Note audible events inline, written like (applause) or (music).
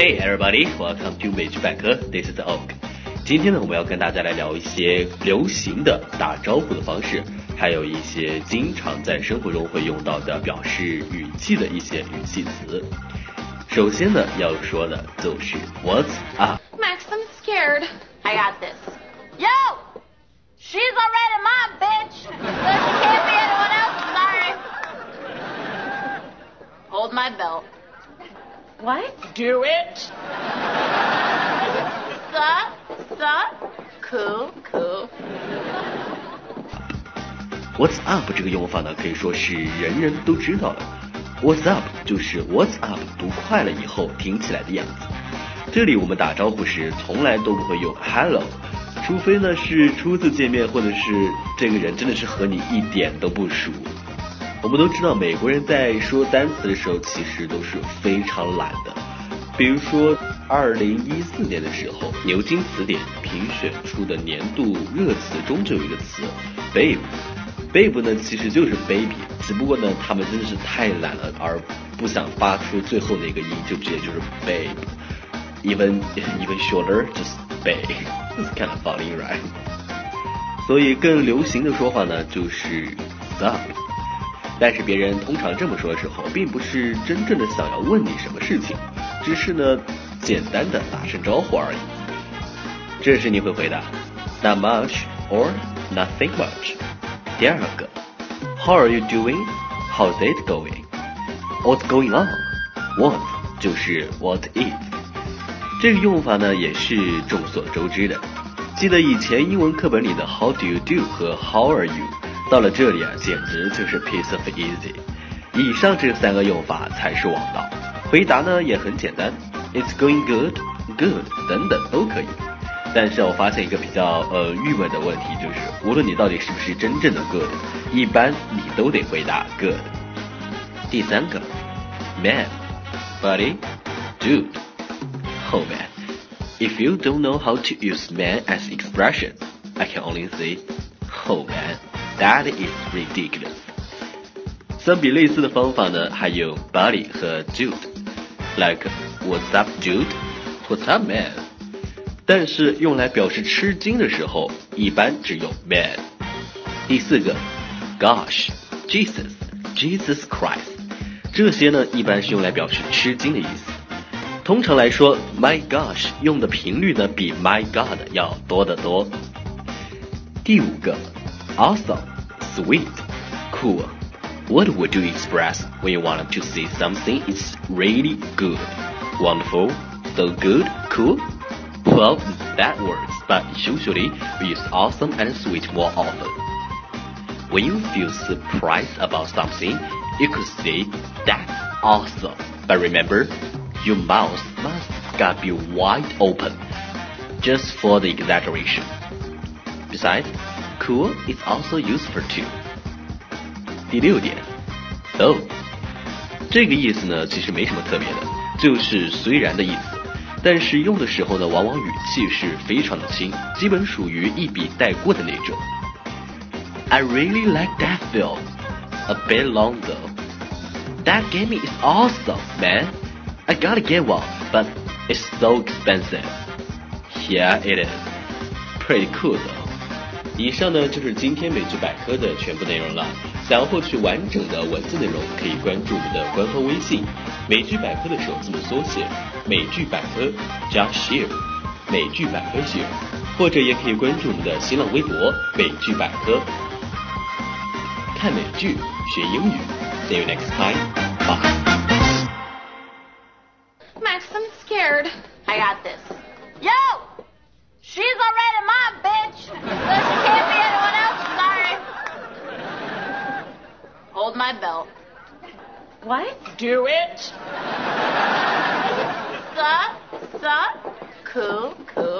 Hey everybody, welcome to 美剧百科。This is Oak。今天呢，我们要跟大家来聊一些流行的打招呼的方式，还有一些经常在生活中会用到的表示语气的一些语气词。首先呢，要说的就是 What's up? Max, I'm scared. I got this. Yo! She's already mine, bitch! But she can't be anyone else, sorry. Hold my belt. What? Do it! Sup? Sup? Cool, cool. What's up 这个用法呢，可以说是人人都知道的。What's up 就是 What's up 读快了以后听起来的样子。这里我们打招呼时从来都不会用 Hello，除非呢是初次见面，或者是这个人真的是和你一点都不熟。我们都知道，美国人在说单词的时候其实都是非常懒的。比如说，二零一四年的时候，牛津词典评选出的年度热词中就有一个词 babe。babe 呢其实就是 baby，只不过呢他们真的是太懒了，而不想发出最后那个音，就直接就是 babe。Even (laughs) even shorter, just babe. (laughs) It's kind of funny, right? 所以更流行的说法呢就是 sup。但是别人通常这么说的时候，并不是真正的想要问你什么事情，只是呢简单的打声招呼而已。这时你会回答 not much or nothing much。第二个，How are you doing? How's it going? What's going on? What 就是 What is。这个用法呢也是众所周知的。记得以前英文课本里的 How do you do 和 How are you，到了这里啊，简直就是 piece of easy。以上这三个用法才是王道。回答呢也很简单，It's going good, good 等等都可以。但是我发现一个比较呃郁闷的问题，就是无论你到底是不是真正的 good，一般你都得回答 good。第三个，man, buddy, dude。Oh man, if you don't know how to use man as expression, I can only say, oh man, that is ridiculous. 相比类似的方法呢，还有 buddy 和 dude。Like What's up, dude? What's up, man? 但是用来表示吃惊的时候，一般只用 man。第四个，Gosh, Jesus, Jesus Christ，这些呢一般是用来表示吃惊的意思。通常来说，My gosh 用的频率呢比 My God 要多得多。第五个，Awesome, sweet, cool. What would you express when you wanted to say something is really good, wonderful, so good, cool? Well, that works, but usually we use awesome and sweet more often. When you feel surprised about something, you could say that's awesome. But remember, your mouth must gotta be wide open, just for the exaggeration. Besides, cool is also useful too. 第六点，though，这个意思呢其实没什么特别的，就是虽然的意思，但是用的时候呢，往往语气是非常的轻，基本属于一笔带过的那种。I really like that film. A bit long though. That game is awesome, man. I gotta get one, but it's so expensive. Yeah, it is. Pretty cool though. 以上呢就是今天美剧百科的全部内容了。想要获取完整的文字内容，可以关注我们的官方微信“美剧百科”的首字母缩写“美剧百科”加 share，美剧百科 share，或者也可以关注我们的新浪微博“美剧百科”。看美剧学英语，See you next time. Bye. Max, I'm scared. I got this. Yo! What? Do it! Sup? Sup? Cool, cool.